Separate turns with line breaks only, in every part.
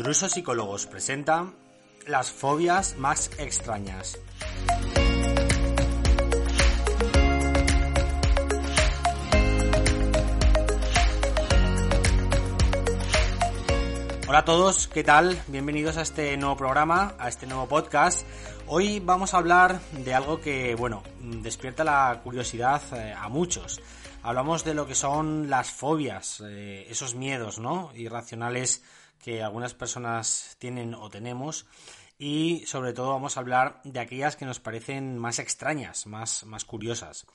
Druso Psicólogos presenta las fobias más extrañas. Hola a todos, ¿qué tal? Bienvenidos a este nuevo programa, a este nuevo podcast. Hoy vamos a hablar de algo que, bueno, despierta la curiosidad eh, a muchos. Hablamos de lo que son las fobias, eh, esos miedos, ¿no? Irracionales que algunas personas tienen o tenemos y sobre todo vamos a hablar de aquellas que nos parecen más extrañas, más, más curiosas.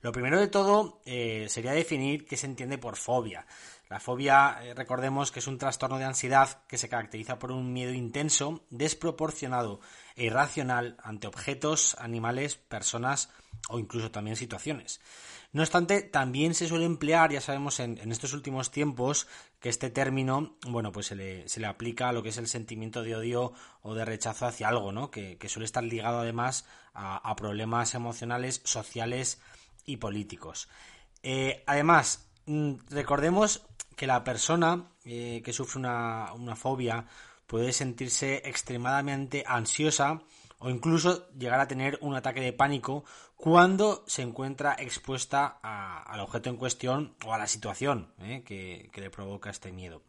Lo primero de todo eh, sería definir qué se entiende por fobia. La fobia, eh, recordemos que es un trastorno de ansiedad que se caracteriza por un miedo intenso, desproporcionado e irracional ante objetos, animales, personas o incluso también situaciones. No obstante, también se suele emplear, ya sabemos en, en, estos últimos tiempos, que este término, bueno, pues se le, se le, aplica a lo que es el sentimiento de odio o de rechazo hacia algo, ¿no? Que, que suele estar ligado además a, problemas emocionales, sociales y políticos. Eh, además, mm, recordemos que la persona eh, que sufre una, una fobia puede sentirse extremadamente ansiosa o incluso llegar a tener un ataque de pánico cuando se encuentra expuesta al objeto en cuestión o a la situación ¿eh? que, le provoca este miedo.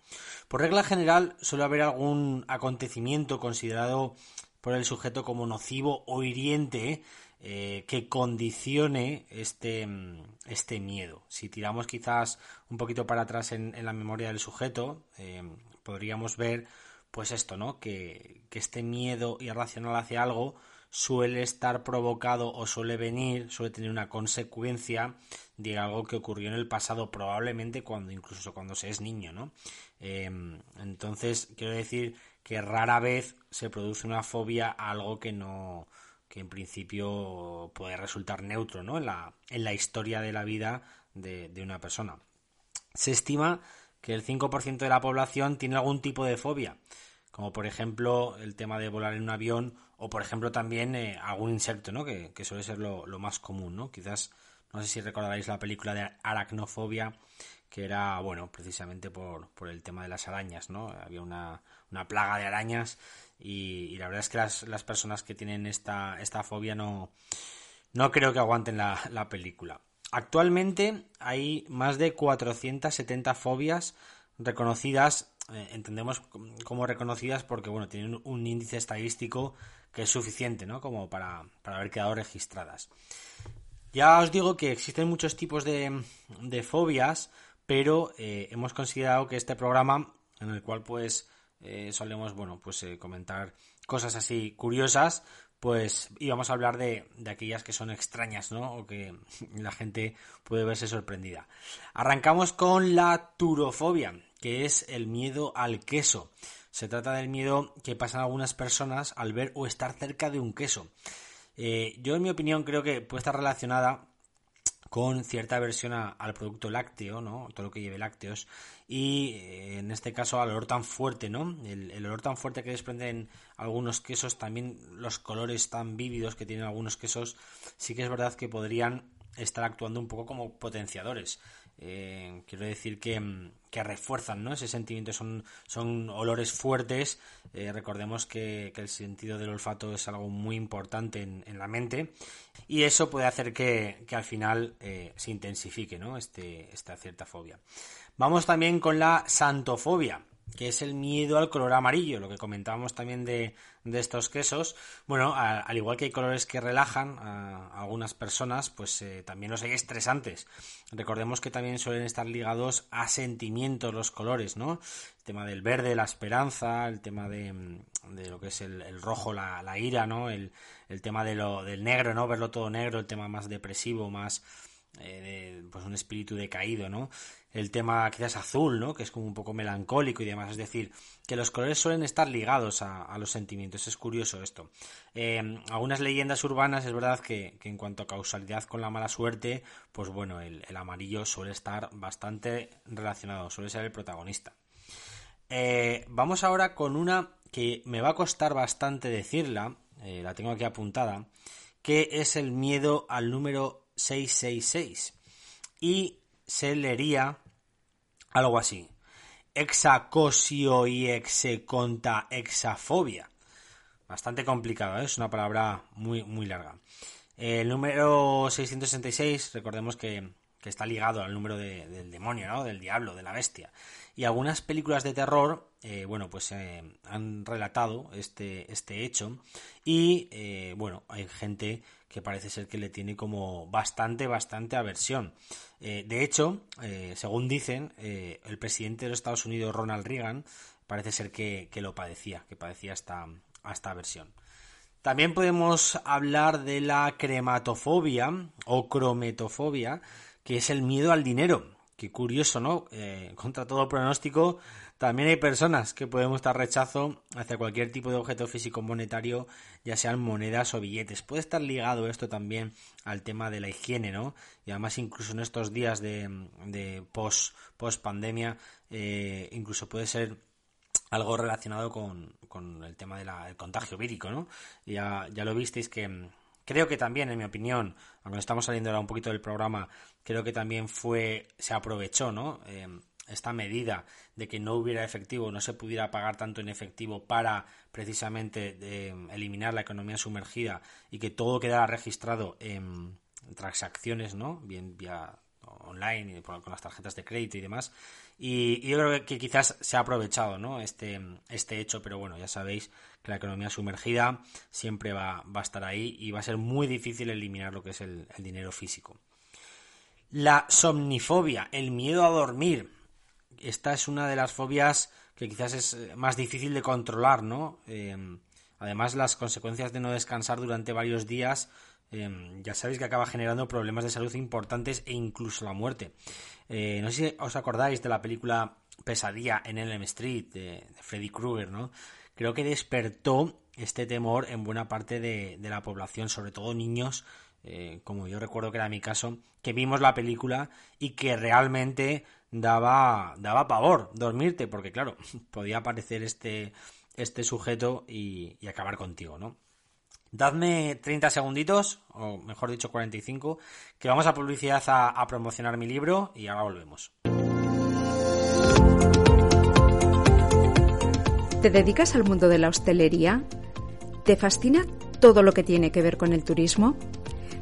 Por regla general suele haber algún acontecimiento considerado por el sujeto como nocivo o hiriente eh, que condicione este, este, miedo. Si tiramos quizás un poquito para atrás en, en la memoria del sujeto, eh, podríamos ver pues esto, ¿no? Que, que, este miedo irracional hacia algo suele estar provocado o suele venir, suele tener una consecuencia de algo que ocurrió en el pasado, probablemente cuando incluso cuando se es niño, ¿no? Eh, entonces, quiero decir que rara vez se produce una fobia a algo que no que en principio puede resultar neutro ¿no? en, la, en la historia de la vida de, de una persona. Se estima que el 5% de la población tiene algún tipo de fobia, como por ejemplo el tema de volar en un avión o por ejemplo también eh, algún insecto, ¿no? que, suele ser lo, lo, más común. ¿no? Quizás, no sé si recordaréis la película de aracnofobia, que era, bueno, precisamente por, por el tema de las arañas, ¿no? Había una, una plaga de arañas y, y, la verdad es que las, las personas que tienen esta, esta fobia no, no creo que aguanten la, la película. Actualmente hay más de 470 fobias reconocidas, eh, entendemos como reconocidas porque bueno, tienen un índice estadístico que es suficiente ¿no? como para, para haber quedado registradas. Ya os digo que existen muchos tipos de, de fobias, pero eh, hemos considerado que este programa, en el cual pues eh, solemos bueno pues comentar cosas así curiosas, pues íbamos a hablar de, de, aquellas que son extrañas, ¿no? O que la gente puede verse sorprendida. Arrancamos con la turofobia, que es el miedo al queso. Se trata del miedo que pasan algunas personas al ver o estar cerca de un queso. Eh, yo, en mi opinión, creo que puede estar relacionada con cierta aversión a, al producto lácteo, ¿no? Todo lo que lleve lácteos. Y eh, en este caso al olor tan fuerte, ¿no? El, el, olor tan fuerte que desprenden algunos quesos, también los colores tan vívidos que tienen algunos quesos, sí que es verdad que podrían estar actuando un poco como potenciadores. Eh, quiero decir que, que, refuerzan ¿no? ese sentimiento, son, son olores fuertes. Eh, recordemos que, que, el sentido del olfato es algo muy importante en, en la mente y eso puede hacer que, que al final eh, se intensifique ¿no? este, esta cierta fobia. Vamos también con la santofobia que es el miedo al color amarillo, lo que comentábamos también de, de estos quesos. Bueno, al igual que hay colores que relajan a, algunas personas, pues eh, también los hay estresantes. Recordemos que también suelen estar ligados a sentimientos los colores, ¿no? El tema del verde, la esperanza, el tema de, de lo que es el, el rojo, la, la, ira, ¿no? El, el tema de lo, del negro, ¿no? Verlo todo negro, el tema más depresivo, más... Eh, de, pues un espíritu decaído, ¿no? El tema quizás azul, ¿no? Que es como un poco melancólico y demás. Es decir, que los colores suelen estar ligados a, los sentimientos. Es curioso esto. Eh, algunas leyendas urbanas es verdad que, en cuanto a causalidad con la mala suerte, pues bueno, el, amarillo suele estar bastante relacionado, suele ser el protagonista. Eh, vamos ahora con una que me va a costar bastante decirla, eh, la tengo aquí apuntada, que es el miedo al número 666. Y se leería algo así. Exacosio y execonta exafobia. Bastante complicado, ¿eh? es una palabra muy, muy larga. El número 666, recordemos que, está ligado al número del demonio, ¿no? Del diablo, de la bestia. Y algunas películas de terror, eh, bueno, pues eh, han relatado este, este hecho. Y, bueno, hay gente que parece ser que le tiene como bastante, bastante aversión. Eh, de hecho, eh, según dicen, eh, el presidente de los Estados Unidos, Ronald Reagan, parece ser que, lo padecía, que padecía esta, esta aversión. También podemos hablar de la crematofobia o crometofobia, que es el miedo al dinero. Qué curioso, ¿no? contra todo pronóstico, también hay personas que pueden mostrar rechazo hacia cualquier tipo de objeto físico monetario, ya sean monedas o billetes. Puede estar ligado esto también al tema de la higiene, ¿no? Y además incluso en estos días de, post, post pandemia, eh, incluso puede ser algo relacionado con, el tema del contagio vírico, ¿no? Ya, ya lo visteis que creo que también, en mi opinión, aunque estamos saliendo ahora un poquito del programa, creo que también fue, se aprovechó, ¿no? Eh, esta medida de que no hubiera efectivo, no se pudiera pagar tanto en efectivo para precisamente eliminar la economía sumergida y que todo quedara registrado en transacciones, ¿no? Bien vía online y con las tarjetas de crédito y demás. Y, yo creo que quizás se ha aprovechado, ¿no? Este, este hecho, pero bueno, ya sabéis la economía sumergida siempre va, va a estar ahí y va a ser muy difícil eliminar lo que es el dinero físico. La somnifobia, el miedo a dormir, esta es una de las fobias que quizás es eh, más difícil de controlar, ¿no? Em, además, las consecuencias de no descansar durante varios días, em, ya sabéis que acaba generando problemas de salud importantes e incluso la muerte. Eh, no sé si os acordáis de la película Pesadilla en Elm Street de, Freddy Krueger, ¿no? Creo que despertó este temor en buena parte de, la población, sobre todo niños, eh, como yo recuerdo que era mi caso, que vimos la película y que realmente daba, daba pavor dormirte, porque claro, podía aparecer este, este sujeto y, acabar contigo, ¿no? Dadme 30 segunditos, o mejor dicho 45, que vamos a publicidad a, a promocionar mi libro y ahora volvemos.
¿Te dedicas al mundo de la hostelería? ¿Te fascina todo lo que tiene que ver con el turismo?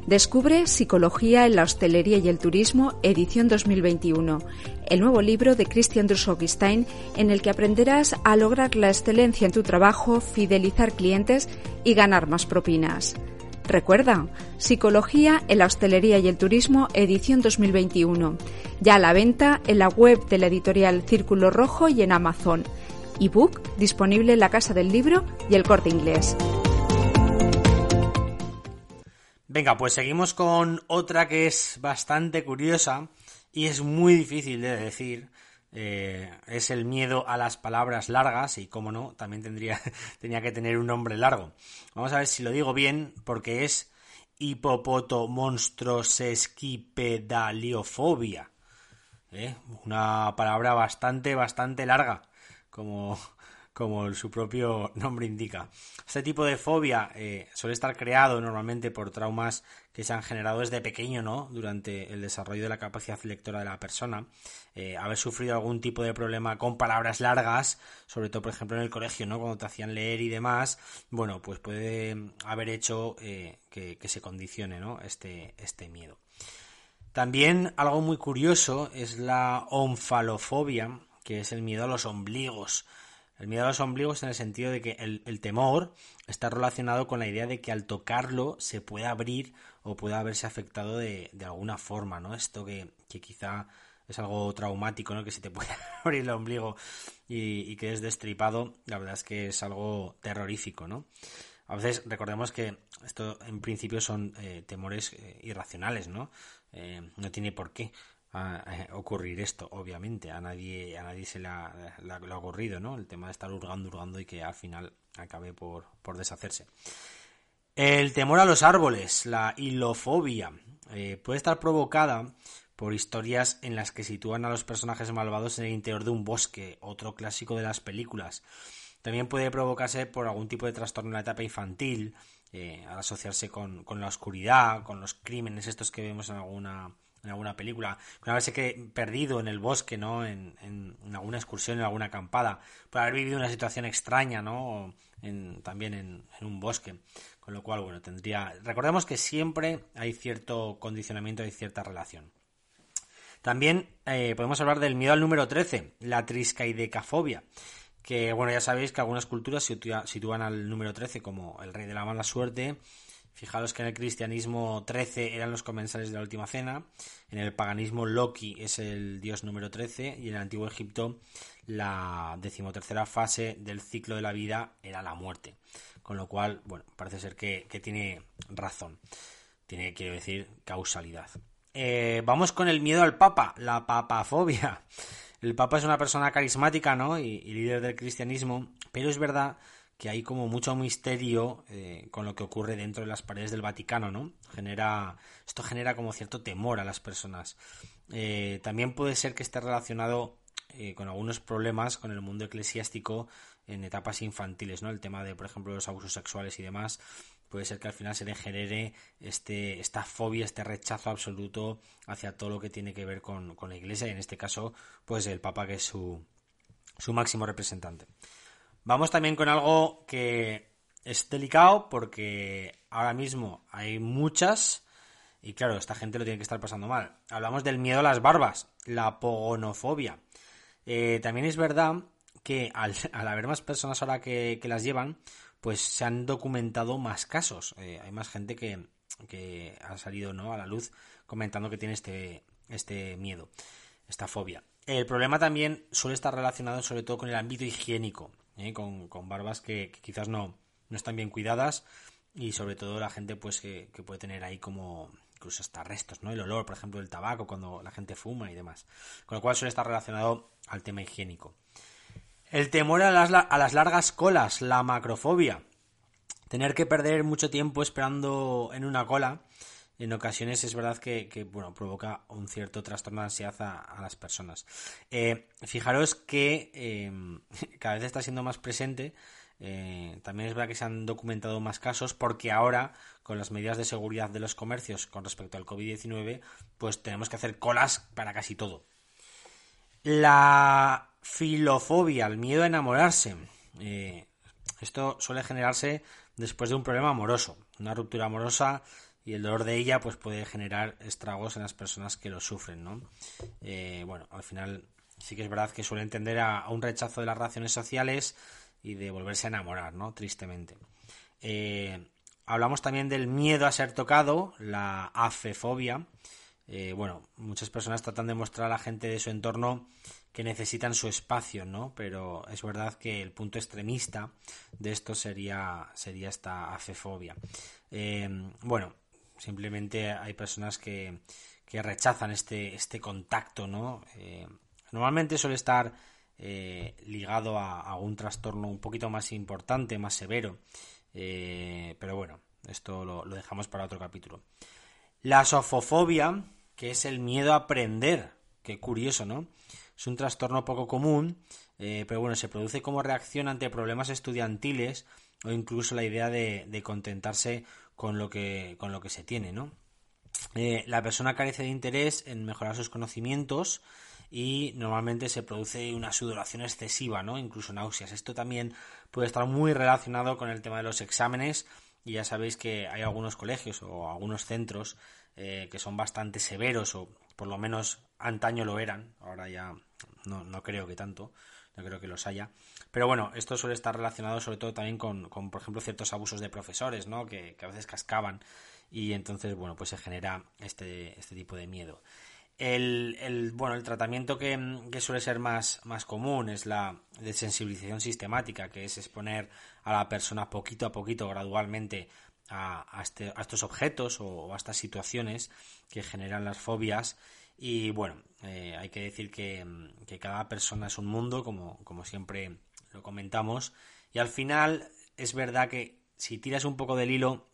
Descubre Psicología en la Hostelería y el Turismo, edición 2021, el nuevo libro de Christian Drusogstein en el que aprenderás a lograr la excelencia en tu trabajo, fidelizar clientes y ganar más propinas. Recuerda, Psicología en la Hostelería y el Turismo, edición 2021, ya a la venta en la web de la editorial Círculo Rojo y en Amazon. Ebook disponible en la Casa del Libro y el Corte Inglés.
Venga, pues seguimos con otra que es bastante curiosa y es muy difícil de decir. Eh, es el miedo a las palabras largas y, como no, también tendría, tenía que tener un nombre largo. Vamos a ver si lo digo bien porque es hipopotomonstrosesquipedaliofobia. ¿Eh? Una palabra bastante, bastante larga, como, como su propio nombre indica. Este tipo de fobia eh, suele estar creado normalmente por traumas que se han generado desde pequeño, ¿no? Durante el desarrollo de la capacidad lectora de la persona. Eh, haber sufrido algún tipo de problema con palabras largas, sobre todo, por ejemplo, en el colegio, ¿no? Cuando te hacían leer y demás, bueno, pues puede haber hecho eh, que, que, se condicione, ¿no? Este, este miedo. También algo muy curioso es la onfalofobia, que es el miedo a los ombligos. El miedo a los ombligos en el sentido de que el, temor está relacionado con la idea de que al tocarlo se puede abrir o pueda haberse afectado de, alguna forma, ¿no? Esto que, quizá es algo traumático, ¿no? Que se te puede abrir el ombligo y, y que es destripado, la verdad es que es algo terrorífico, ¿no? A veces recordemos que esto en principio son eh, temores eh, irracionales, ¿no? Eh, no tiene por qué ocurrir esto, obviamente. A nadie, a nadie se le ha, le ocurrido, ¿no? El tema de estar hurgando, hurgando y que al final acabe por, por deshacerse. El temor a los árboles, la hilofobia, eh, puede estar provocada por historias en las que sitúan a los personajes malvados en el interior de un bosque, otro clásico de las películas. También puede provocarse por algún tipo de trastorno en la etapa infantil, eh, al asociarse con, con, la oscuridad, con los crímenes estos que vemos en alguna, en alguna película, con haberse que perdido en el bosque, ¿no? En, alguna excursión, en alguna acampada, por haber vivido una situación extraña, ¿no? En, también en, en, un bosque. Con lo cual, bueno, tendría. Recordemos que siempre hay cierto condicionamiento, hay cierta relación. También eh, podemos hablar del miedo al número 13, la triscaidecafobia. Que, bueno, ya sabéis que algunas culturas sitúan al número 13 como el rey de la mala suerte. Fijaros que en el cristianismo 13 eran los comensales de la última cena. En el paganismo Loki es el dios número 13. Y en el antiguo Egipto la decimotercera fase del ciclo de la vida era la muerte. Con lo cual, bueno, parece ser que, tiene razón. Tiene, quiero decir, causalidad. Eh, vamos con el miedo al Papa, la papafobia. El Papa es una persona carismática, ¿no? Y, líder del cristianismo, pero es verdad que hay como mucho misterio eh, con lo que ocurre dentro de las paredes del Vaticano, ¿no? Genera, esto genera como cierto temor a las personas. Eh, también puede ser que esté relacionado con algunos problemas con el mundo eclesiástico en etapas infantiles, ¿no? El tema de, por ejemplo, los abusos sexuales y demás, puede ser que al final se le genere este, esta fobia, este rechazo absoluto hacia todo lo que tiene que ver con, la iglesia y en este caso, pues el Papa que es su, su máximo representante. Vamos también con algo que es delicado porque ahora mismo hay muchas y claro, esta gente lo tiene que estar pasando mal. Hablamos del miedo a las barbas, la pogonofobia. Eh, también es verdad que al, haber más personas ahora que, las llevan, pues se han documentado más casos. Eh, hay más gente que, ha salido ¿no? a la luz comentando que tiene este, este miedo, esta fobia. El problema también suele estar relacionado sobre todo con el ámbito higiénico, ¿eh? con, barbas que, quizás no, no están bien cuidadas y sobre todo la gente pues que, que, puede tener ahí como incluso hasta restos, ¿no? El olor, por ejemplo, del tabaco cuando la gente fuma y demás. Con lo cual suele estar relacionado al tema higiénico. El temor a las, a las largas colas, la macrofobia. Tener que perder mucho tiempo esperando en una cola, en ocasiones es verdad que, bueno, provoca un cierto trastorno de ansiedad a, las personas. Eh, fijaros que em, cada vez está siendo más presente. Eh, también es verdad que se han documentado más casos porque ahora, con las medidas de seguridad de los comercios con respecto al COVID-19, pues tenemos que hacer colas para casi todo. La filofobia, el miedo a enamorarse. Eh, esto suele generarse después de un problema amoroso, una ruptura amorosa y el dolor de ella pues puede generar estragos en las personas que lo sufren, ¿no? Eh, bueno, al final sí que es verdad que suele entender a, un rechazo de las relaciones sociales y de volverse a enamorar, ¿no? Tristemente. Eh, hablamos también del miedo a ser tocado, la afefobia. bueno, muchas personas tratan de mostrar a la gente de su entorno que necesitan su espacio, ¿no? Pero es verdad que el punto extremista de esto sería, sería esta afefobia. Eh, bueno, simplemente hay personas que, que rechazan este, este contacto, ¿no? Eh, normalmente suele estar eh, ligado a, un trastorno un poquito más importante, más severo. pero bueno, esto lo, dejamos para otro capítulo. La sofofobia, que es el miedo a aprender. Qué curioso, ¿no? Es un trastorno poco común, eh, pero bueno, se produce como reacción ante problemas estudiantiles o incluso la idea de, contentarse con lo que, con lo que se tiene, ¿no? Eh, la persona carece de interés en mejorar sus conocimientos y normalmente se produce una sudoración excesiva, ¿no? Incluso náuseas. Esto también puede estar muy relacionado con el tema de los exámenes y ya sabéis que hay algunos colegios o algunos centros eh, que son bastante severos o por lo menos antaño lo eran, ahora ya no, no creo que tanto, no creo que los haya. Pero bueno, esto suele estar relacionado sobre todo también con, con por ejemplo, ciertos abusos de profesores, ¿no? Que, a veces cascaban y entonces, bueno, pues se genera este, este tipo de miedo. El, el, bueno, el tratamiento que, suele ser más, más común es la desensibilización sistemática, que es exponer a la persona poquito a poquito, gradualmente, a, a, este, a estos objetos o, a estas situaciones que generan las fobias Y bueno, eh, hay que decir que, que, cada persona es un mundo, como, como siempre lo comentamos. Y al final es verdad que si tiras un poco del hilo,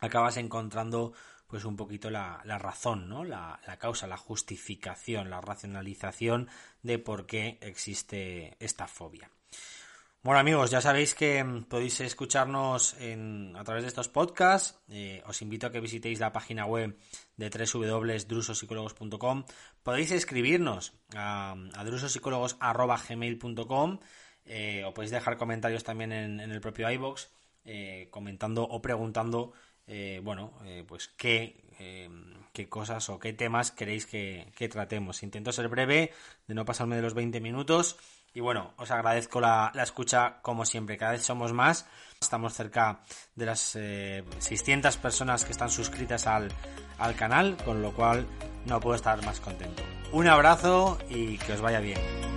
acabas encontrando pues un poquito la, la razón, ¿no? La, la, causa, la justificación, la racionalización de por qué existe esta fobia. Bueno amigos, ya sabéis que podéis escucharnos a través de estos podcasts. Eh, os invito a que visitéis la página web de www.drusosicólogos.com. Podéis escribirnos a, a drusosicólogos.gmail.com eh, o podéis dejar comentarios también en, en el propio iBox eh, comentando o preguntando eh, bueno, eh, pues qué, eh, qué, cosas o qué temas queréis que, que, tratemos. Intento ser breve, de no pasarme de los 20 minutos. Y bueno, os agradezco la, la escucha como siempre. Cada vez somos más. Estamos cerca de las 600 personas que están suscritas al, al canal, con lo cual no puedo estar más contento. Un abrazo y que os vaya bien.